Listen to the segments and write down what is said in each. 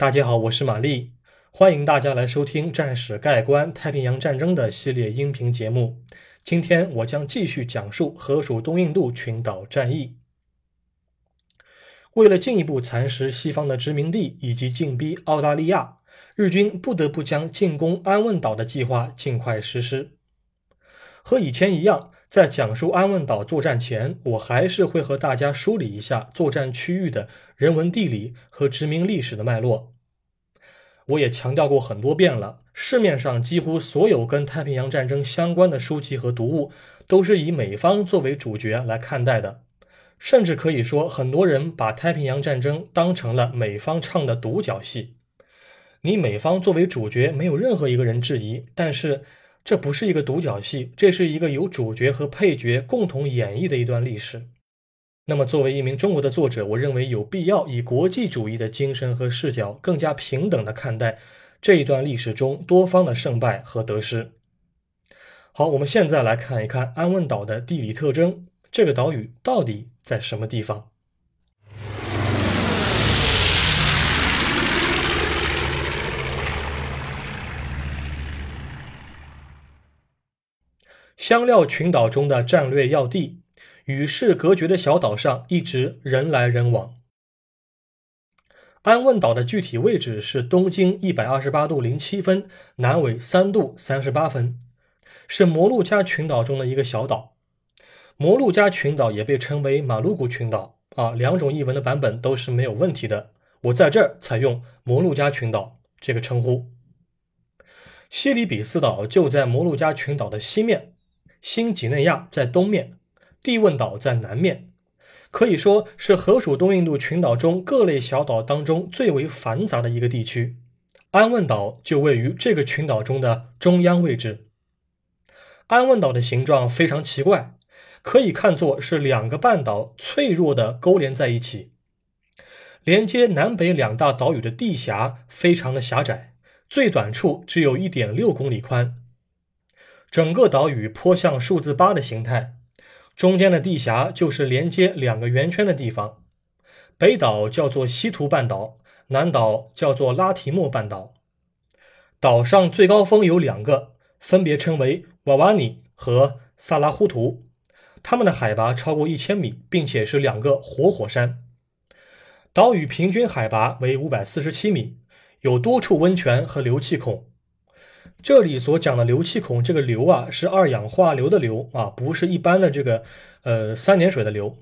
大家好，我是玛丽，欢迎大家来收听《战史概观太平洋战争》的系列音频节目。今天我将继续讲述河属东印度群岛战役。为了进一步蚕食西方的殖民地以及进逼澳大利亚，日军不得不将进攻安汶岛的计划尽快实施。和以前一样，在讲述安汶岛作战前，我还是会和大家梳理一下作战区域的人文地理和殖民历史的脉络。我也强调过很多遍了，市面上几乎所有跟太平洋战争相关的书籍和读物，都是以美方作为主角来看待的，甚至可以说，很多人把太平洋战争当成了美方唱的独角戏。你美方作为主角，没有任何一个人质疑，但是。这不是一个独角戏，这是一个由主角和配角共同演绎的一段历史。那么，作为一名中国的作者，我认为有必要以国际主义的精神和视角，更加平等的看待这一段历史中多方的胜败和得失。好，我们现在来看一看安汶岛的地理特征，这个岛屿到底在什么地方？香料群岛中的战略要地，与世隔绝的小岛上一直人来人往。安汶岛的具体位置是东经一百二十八度零七分，南纬三度三十八分，是摩鹿加群岛中的一个小岛。摩鹿加群岛也被称为马鲁古群岛啊，两种译文的版本都是没有问题的。我在这儿采用摩鹿加群岛这个称呼。西里比斯岛就在摩鹿加群岛的西面。新几内亚在东面，蒂汶岛在南面，可以说是河属东印度群岛中各类小岛当中最为繁杂的一个地区。安汶岛就位于这个群岛中的中央位置。安汶岛的形状非常奇怪，可以看作是两个半岛脆弱的勾连在一起。连接南北两大岛屿的地峡非常的狭窄，最短处只有一点六公里宽。整个岛屿颇像数字八的形态，中间的地峡就是连接两个圆圈的地方。北岛叫做西图半岛，南岛叫做拉提莫半岛。岛上最高峰有两个，分别称为瓦瓦尼和萨拉呼图，它们的海拔超过一千米，并且是两个活火山。岛屿平均海拔为五百四十七米，有多处温泉和流气孔。这里所讲的硫气孔，这个硫啊是二氧化硫的硫啊，不是一般的这个呃三点水的硫。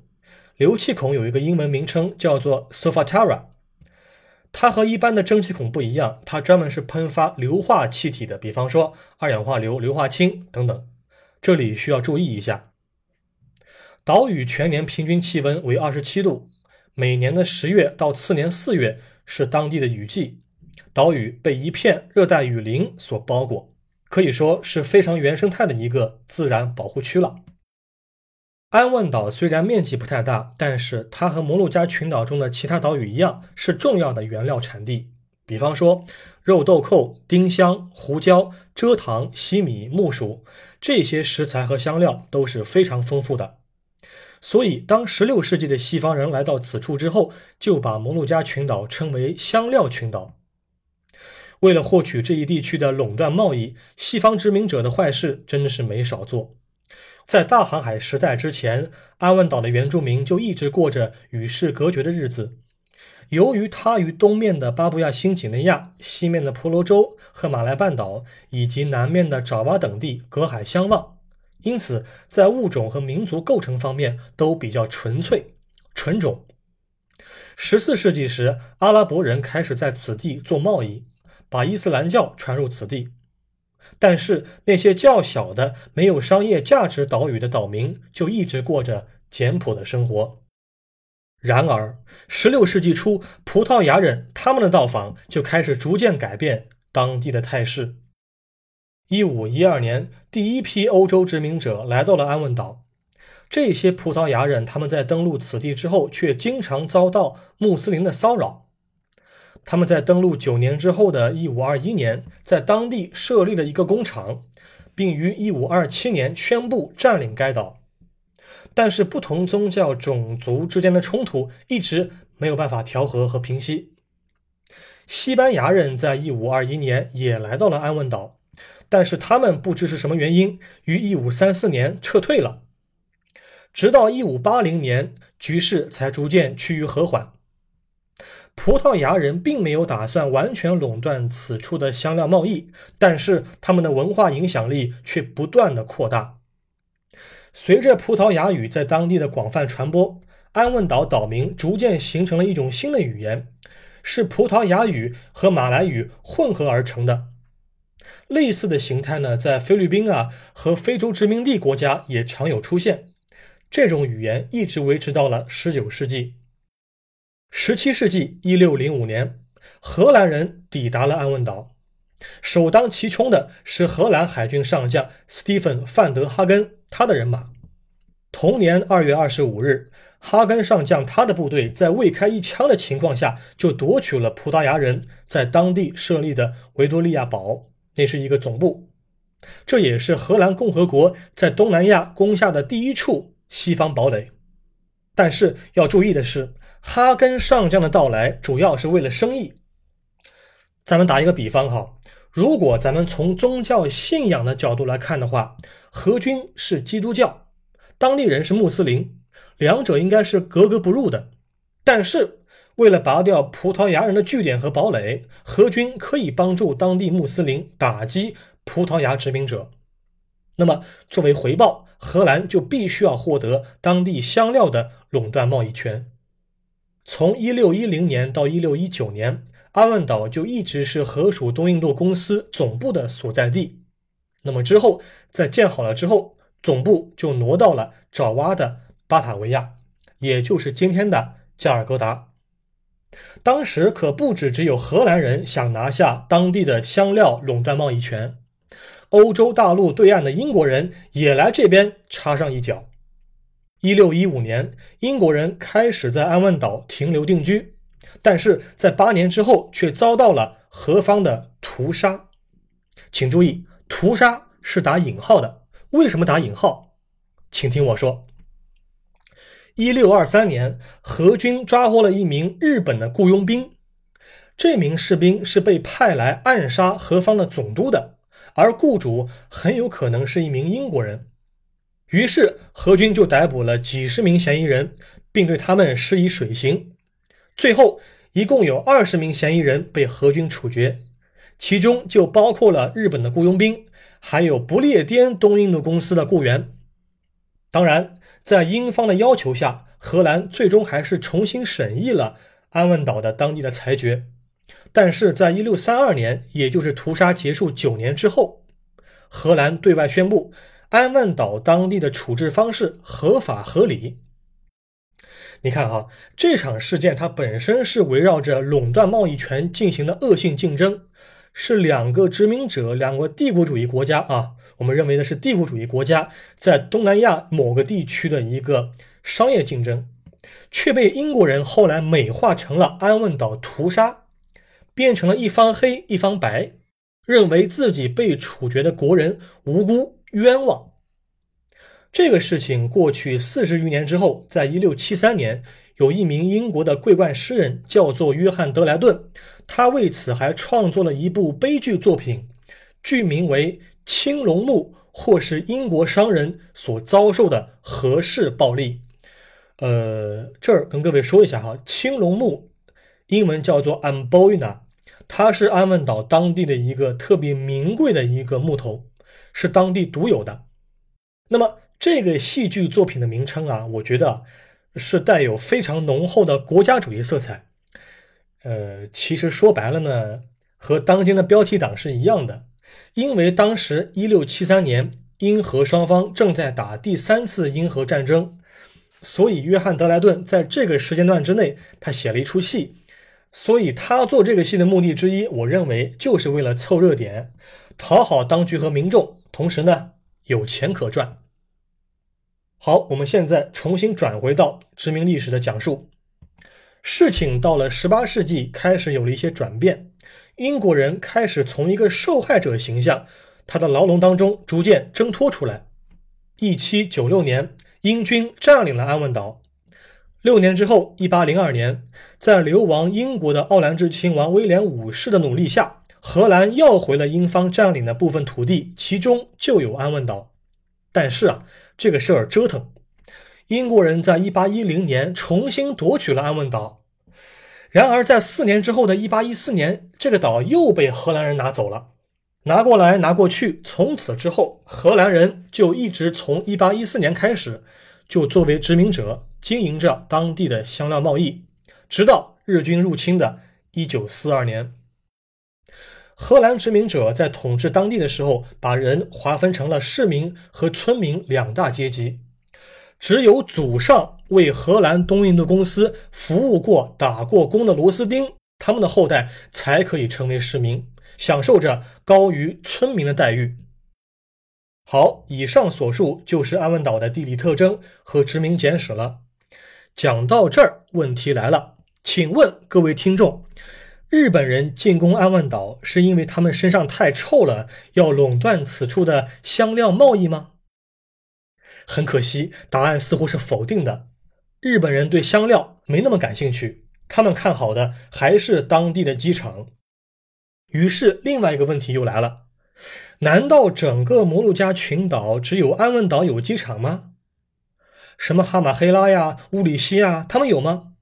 硫气孔有一个英文名称叫做 Sofatara，它和一般的蒸汽孔不一样，它专门是喷发硫化气体的，比方说二氧化硫、硫化氢等等。这里需要注意一下，岛屿全年平均气温为二十七度，每年的十月到次年四月是当地的雨季。岛屿被一片热带雨林所包裹，可以说是非常原生态的一个自然保护区了。安汶岛虽然面积不太大，但是它和摩鹿加群岛中的其他岛屿一样，是重要的原料产地。比方说，肉豆蔻、丁香、胡椒、蔗糖、西米、木薯这些食材和香料都是非常丰富的。所以，当16世纪的西方人来到此处之后，就把摩鹿加群岛称为香料群岛。为了获取这一地区的垄断贸易，西方殖民者的坏事真的是没少做。在大航海时代之前，安汶岛的原住民就一直过着与世隔绝的日子。由于它与东面的巴布亚新几内亚、西面的婆罗洲和马来半岛以及南面的爪哇等地隔海相望，因此在物种和民族构成方面都比较纯粹、纯种。十四世纪时，阿拉伯人开始在此地做贸易。把伊斯兰教传入此地，但是那些较小的、没有商业价值岛屿的岛民就一直过着简朴的生活。然而，16世纪初，葡萄牙人他们的到访就开始逐渐改变当地的态势。1512年，第一批欧洲殖民者来到了安汶岛，这些葡萄牙人他们在登陆此地之后，却经常遭到穆斯林的骚扰。他们在登陆九年之后的1521年，在当地设立了一个工厂，并于1527年宣布占领该岛。但是，不同宗教、种族之间的冲突一直没有办法调和和平息。西班牙人在一五二一年也来到了安汶岛，但是他们不知是什么原因，于一五三四年撤退了。直到一五八零年，局势才逐渐趋于和缓。葡萄牙人并没有打算完全垄断此处的香料贸易，但是他们的文化影响力却不断的扩大。随着葡萄牙语在当地的广泛传播，安汶岛岛民逐渐形成了一种新的语言，是葡萄牙语和马来语混合而成的。类似的形态呢，在菲律宾啊和非洲殖民地国家也常有出现。这种语言一直维持到了十九世纪。十七世纪一六零五年，荷兰人抵达了安汶岛，首当其冲的是荷兰海军上将斯蒂芬·范德哈根，他的人马。同年二月二十五日，哈根上将他的部队在未开一枪的情况下，就夺取了葡萄牙人在当地设立的维多利亚堡，那是一个总部，这也是荷兰共和国在东南亚攻下的第一处西方堡垒。但是要注意的是。哈根上将的到来主要是为了生意。咱们打一个比方哈，如果咱们从宗教信仰的角度来看的话，荷军是基督教，当地人是穆斯林，两者应该是格格不入的。但是为了拔掉葡萄牙人的据点和堡垒，荷军可以帮助当地穆斯林打击葡萄牙殖民者。那么作为回报，荷兰就必须要获得当地香料的垄断贸易权。从一六一零年到一六一九年，阿万岛就一直是荷属东印度公司总部的所在地。那么之后，在建好了之后，总部就挪到了爪哇的巴塔维亚，也就是今天的加尔各答。当时可不止只有荷兰人想拿下当地的香料垄断贸易权，欧洲大陆对岸的英国人也来这边插上一脚。一六一五年，英国人开始在安汶岛停留定居，但是在八年之后却遭到了何方的屠杀。请注意，屠杀是打引号的。为什么打引号？请听我说。一六二三年，何军抓获了一名日本的雇佣兵，这名士兵是被派来暗杀何方的总督的，而雇主很有可能是一名英国人。于是，何军就逮捕了几十名嫌疑人，并对他们施以水刑。最后，一共有二十名嫌疑人被何军处决，其中就包括了日本的雇佣兵，还有不列颠东印度公司的雇员。当然，在英方的要求下，荷兰最终还是重新审议了安汶岛的当地的裁决。但是在一六三二年，也就是屠杀结束九年之后，荷兰对外宣布。安汶岛当地的处置方式合法合理。你看哈，这场事件它本身是围绕着垄断贸易权进行的恶性竞争，是两个殖民者、两个帝国主义国家啊，我们认为的是帝国主义国家在东南亚某个地区的一个商业竞争，却被英国人后来美化成了安汶岛屠杀，变成了一方黑一方白，认为自己被处决的国人无辜。冤枉！这个事情过去四十余年之后，在一六七三年，有一名英国的桂冠诗人叫做约翰·德莱顿，他为此还创作了一部悲剧作品，剧名为《青龙墓》，或是英国商人所遭受的何氏暴力。呃，这儿跟各位说一下哈，《青龙墓》英文叫做 Amboina，它是安汶岛当地的一个特别名贵的一个木头。是当地独有的。那么这个戏剧作品的名称啊，我觉得是带有非常浓厚的国家主义色彩。呃，其实说白了呢，和当今的标题党是一样的。因为当时一六七三年，英荷双方正在打第三次英荷战争，所以约翰·德莱顿在这个时间段之内，他写了一出戏。所以他做这个戏的目的之一，我认为就是为了凑热点，讨好当局和民众。同时呢，有钱可赚。好，我们现在重新转回到殖民历史的讲述。事情到了十八世纪，开始有了一些转变。英国人开始从一个受害者形象，他的牢笼当中逐渐挣脱出来。一七九六年，英军占领了安汶岛。六年之后，一八零二年，在流亡英国的奥兰治亲王威廉五世的努力下，荷兰要回了英方占领的部分土地，其中就有安汶岛。但是啊，这个事儿折腾，英国人在一八一零年重新夺取了安汶岛。然而，在四年之后的一八一四年，这个岛又被荷兰人拿走了。拿过来，拿过去，从此之后，荷兰人就一直从一八一四年开始，就作为殖民者经营着当地的香料贸易，直到日军入侵的一九四二年。荷兰殖民者在统治当地的时候，把人划分成了市民和村民两大阶级。只有祖上为荷兰东印度公司服务过、打过工的螺丝钉，他们的后代才可以成为市民，享受着高于村民的待遇。好，以上所述就是安汶岛的地理特征和殖民简史了。讲到这儿，问题来了，请问各位听众，日本人进攻安汶岛是因为他们身上太臭了，要垄断此处的香料贸易吗？很可惜，答案似乎是否定的。日本人对香料没那么感兴趣，他们看好的还是当地的机场。于是，另外一个问题又来了：难道整个摩鹿加群岛只有安汶岛有机场吗？什么哈马黑拉呀、乌里西啊，他们有吗？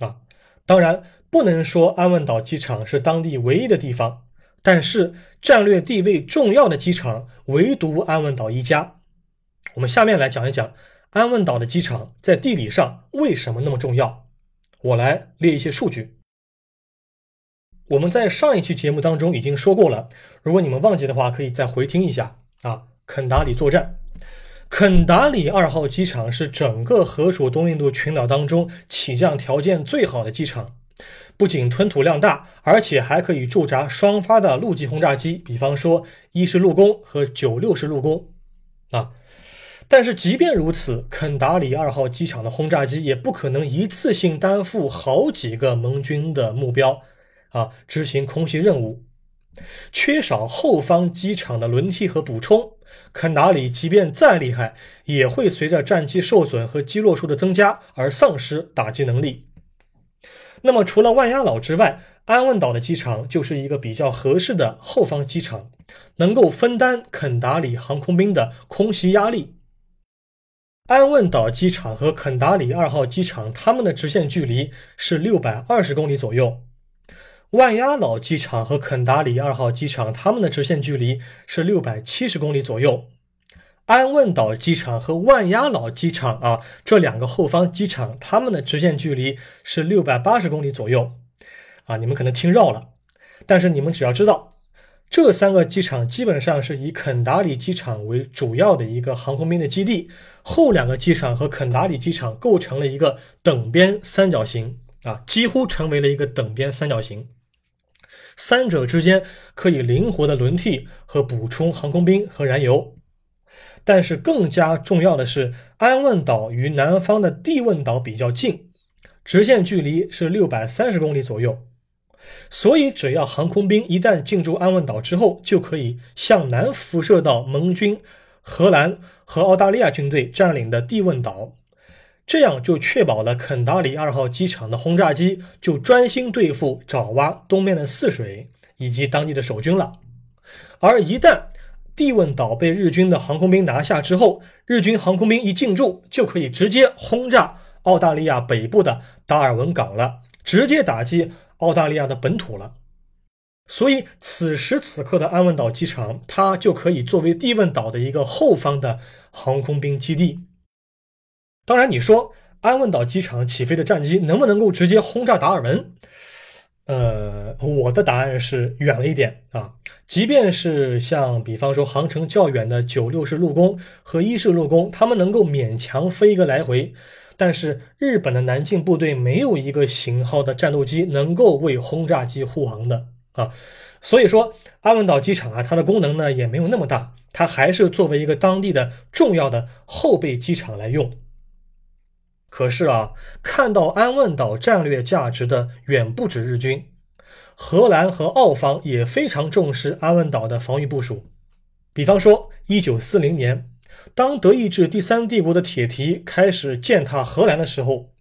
啊，当然不能说安汶岛机场是当地唯一的地方，但是战略地位重要的机场唯独安汶岛一家。我们下面来讲一讲安汶岛的机场在地理上为什么那么重要。我来列一些数据。我们在上一期节目当中已经说过了，如果你们忘记的话，可以再回听一下啊。肯达里作战，肯达里二号机场是整个荷属东印度群岛当中起降条件最好的机场，不仅吞吐量大，而且还可以驻扎双发的陆基轰炸机，比方说一式陆攻和九六式陆攻啊。但是即便如此，肯达里二号机场的轰炸机也不可能一次性担负好几个盟军的目标，啊，执行空袭任务。缺少后方机场的轮替和补充，肯达里即便再厉害，也会随着战机受损和击落数的增加而丧失打击能力。那么，除了万鸭岛之外，安汶岛的机场就是一个比较合适的后方机场，能够分担肯达里航空兵的空袭压力。安汶岛机场和肯达里二号机场，它们的直线距离是六百二十公里左右。万鸭岛机场和肯达里二号机场，它们的直线距离是六百七十公里左右。安汶岛机场和万鸭岛机场啊，这两个后方机场，它们的直线距离是六百八十公里左右。啊，你们可能听绕了，但是你们只要知道。这三个机场基本上是以肯达里机场为主要的一个航空兵的基地，后两个机场和肯达里机场构成了一个等边三角形啊，几乎成为了一个等边三角形。三者之间可以灵活的轮替和补充航空兵和燃油。但是更加重要的是，安汶岛与南方的地汶岛比较近，直线距离是六百三十公里左右。所以，只要航空兵一旦进驻安汶岛之后，就可以向南辐射到盟军荷兰和澳大利亚军队占领的地汶岛，这样就确保了肯达里二号机场的轰炸机就专心对付爪哇东面的泗水以及当地的守军了。而一旦地汶岛被日军的航空兵拿下之后，日军航空兵一进驻，就可以直接轰炸澳大利亚北部的达尔文港了，直接打击。澳大利亚的本土了，所以此时此刻的安汶岛机场，它就可以作为地汶岛的一个后方的航空兵基地。当然，你说安汶岛机场起飞的战机能不能够直接轰炸达尔文？呃，我的答案是远了一点啊。即便是像比方说航程较远的九六式陆攻和一式陆攻，他们能够勉强飞一个来回。但是日本的南进部队没有一个型号的战斗机能够为轰炸机护航的啊，所以说安汶岛机场啊，它的功能呢也没有那么大，它还是作为一个当地的重要的后备机场来用。可是啊，看到安汶岛战略价值的远不止日军，荷兰和澳方也非常重视安汶岛的防御部署。比方说，一九四零年。当德意志第三帝国的铁蹄开始践踏荷兰的时候，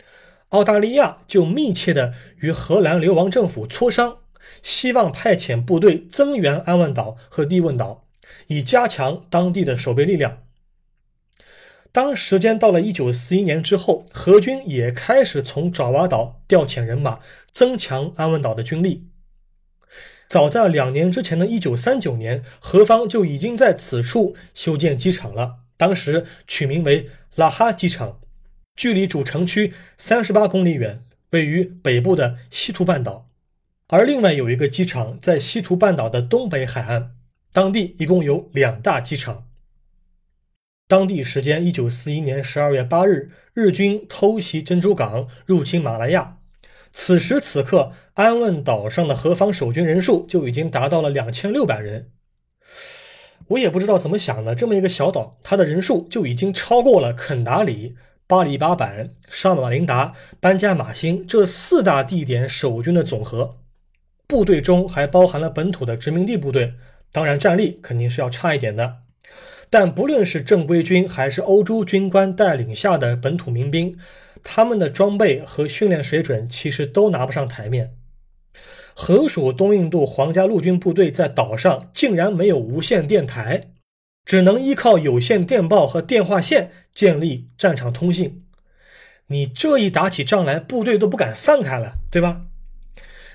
澳大利亚就密切的与荷兰流亡政府磋商，希望派遣部队增援安汶岛和帝汶岛，以加强当地的守备力量。当时间到了一九四一年之后，荷军也开始从爪哇岛调遣人马，增强安汶岛的军力。早在两年之前的一九三九年，荷方就已经在此处修建机场了，当时取名为拉哈机场。距离主城区三十八公里远，位于北部的西图半岛。而另外有一个机场在西图半岛的东北海岸，当地一共有两大机场。当地时间一九四一年十二月八日，日军偷袭珍珠港，入侵马来亚。此时此刻，安汶岛上的何方守军人数就已经达到了两千六百人。我也不知道怎么想的，这么一个小岛，它的人数就已经超过了肯达里。巴里巴板、沙马林达、班加马星这四大地点守军的总和，部队中还包含了本土的殖民地部队，当然战力肯定是要差一点的。但不论是正规军还是欧洲军官带领下的本土民兵，他们的装备和训练水准其实都拿不上台面。河属东印度皇家陆军部队在岛上竟然没有无线电台。只能依靠有线电报和电话线建立战场通信。你这一打起仗来，部队都不敢散开了，对吧？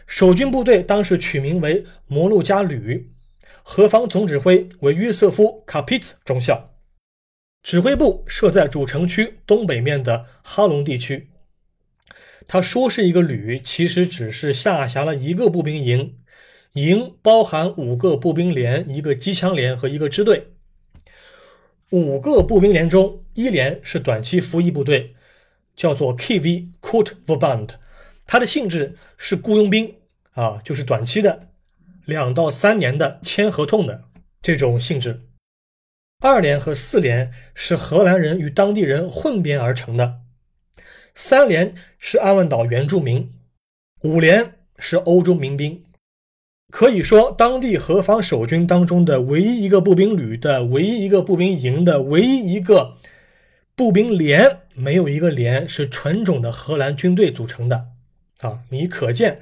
守军部队当时取名为摩鹿加旅，何方总指挥为约瑟夫·卡皮茨中校，指挥部设在主城区东北面的哈隆地区。他说是一个旅，其实只是下辖了一个步兵营，营包含五个步兵连、一个机枪连和一个支队。五个步兵连中，一连是短期服役部队，叫做 KV Court Verband，它的性质是雇佣兵啊，就是短期的，两到三年的签合同的这种性质。二连和四连是荷兰人与当地人混编而成的，三连是安汶岛原住民，五连是欧洲民兵。可以说，当地何方守军当中的唯一一个步兵旅的唯一一个步兵营的唯一一个步兵连，没有一个连是纯种的荷兰军队组成的啊！你可见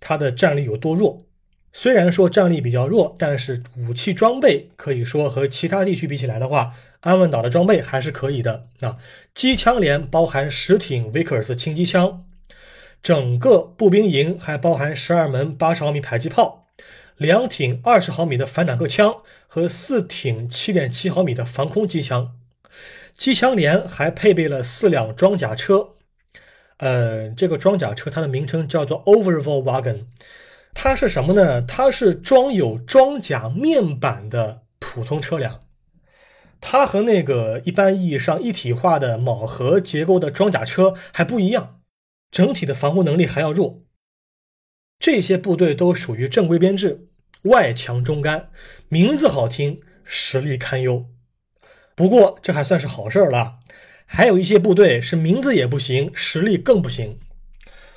他的战力有多弱。虽然说战力比较弱，但是武器装备可以说和其他地区比起来的话，安汶岛的装备还是可以的啊！机枪连包含十挺维克尔斯轻机枪，整个步兵营还包含十二门八十毫米迫击炮。两挺二十毫米的反坦克枪和四挺七点七毫米的防空机枪，机枪连还配备了四辆装甲车。呃，这个装甲车它的名称叫做 Overval Wagon，它是什么呢？它是装有装甲面板的普通车辆。它和那个一般意义上一体化的铆合结构的装甲车还不一样，整体的防护能力还要弱。这些部队都属于正规编制，外强中干，名字好听，实力堪忧。不过这还算是好事了。还有一些部队是名字也不行，实力更不行。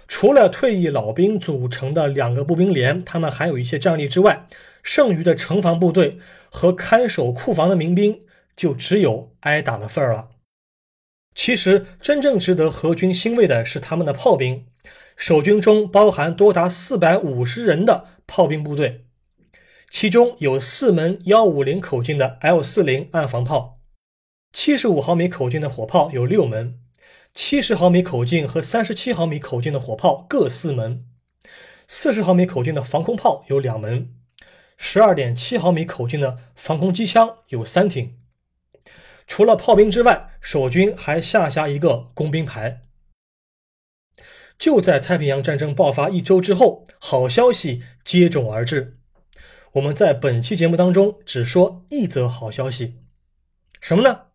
除了退役老兵组成的两个步兵连，他们还有一些战力之外，剩余的城防部队和看守库房的民兵就只有挨打的份儿了。其实真正值得何军欣慰的是他们的炮兵。守军中包含多达四百五十人的炮兵部队，其中有四门幺五零口径的 L 四零暗防炮，七十五毫米口径的火炮有六门，七十毫米口径和三十七毫米口径的火炮各四门，四十毫米口径的防空炮有两门，十二点七毫米口径的防空机枪有三挺。除了炮兵之外，守军还下辖一个工兵排。就在太平洋战争爆发一周之后，好消息接踵而至。我们在本期节目当中只说一则好消息，什么呢？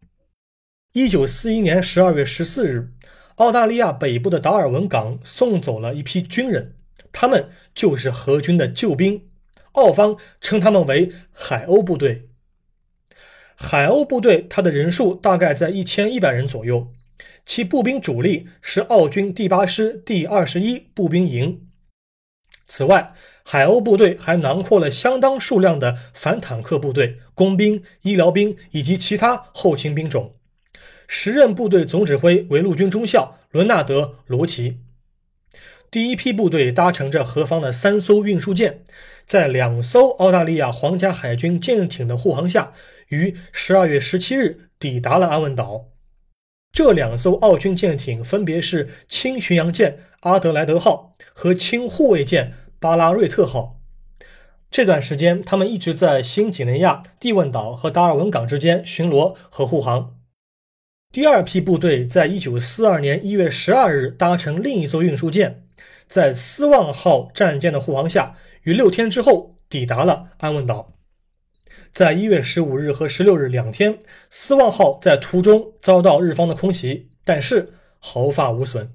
一九四一年十二月十四日，澳大利亚北部的达尔文港送走了一批军人，他们就是荷军的救兵，澳方称他们为海鸥部队。海鸥部队，它的人数大概在一千一百人左右。其步兵主力是澳军第八师第二十一步兵营。此外，海鸥部队还囊括了相当数量的反坦克部队、工兵、医疗兵以及其他后勤兵种。时任部队总指挥为陆军中校伦纳德·罗奇。第一批部队搭乘着何方的三艘运输舰，在两艘澳大利亚皇家海军舰艇的护航下，于十二月十七日抵达了安汶岛。这两艘澳军舰艇分别是轻巡洋舰阿德莱德号和轻护卫舰巴拉瑞特号。这段时间，他们一直在新几内亚、蒂汶岛和达尔文港之间巡逻和护航。第二批部队在一九四二年一月十二日搭乘另一艘运输舰，在斯旺号战舰的护航下，于六天之后抵达了安汶岛。在一月十五日和十六日两天，斯旺号在途中遭到日方的空袭，但是毫发无损。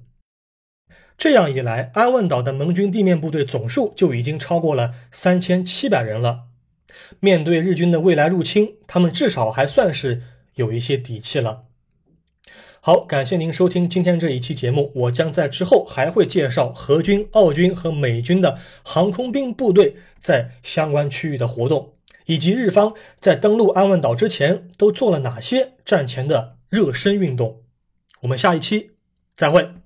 这样一来，安汶岛的盟军地面部队总数就已经超过了三千七百人了。面对日军的未来入侵，他们至少还算是有一些底气了。好，感谢您收听今天这一期节目。我将在之后还会介绍荷军、澳军和美军的航空兵部队在相关区域的活动，以及日方在登陆安汶岛之前都做了哪些战前的热身运动。我们下一期再会。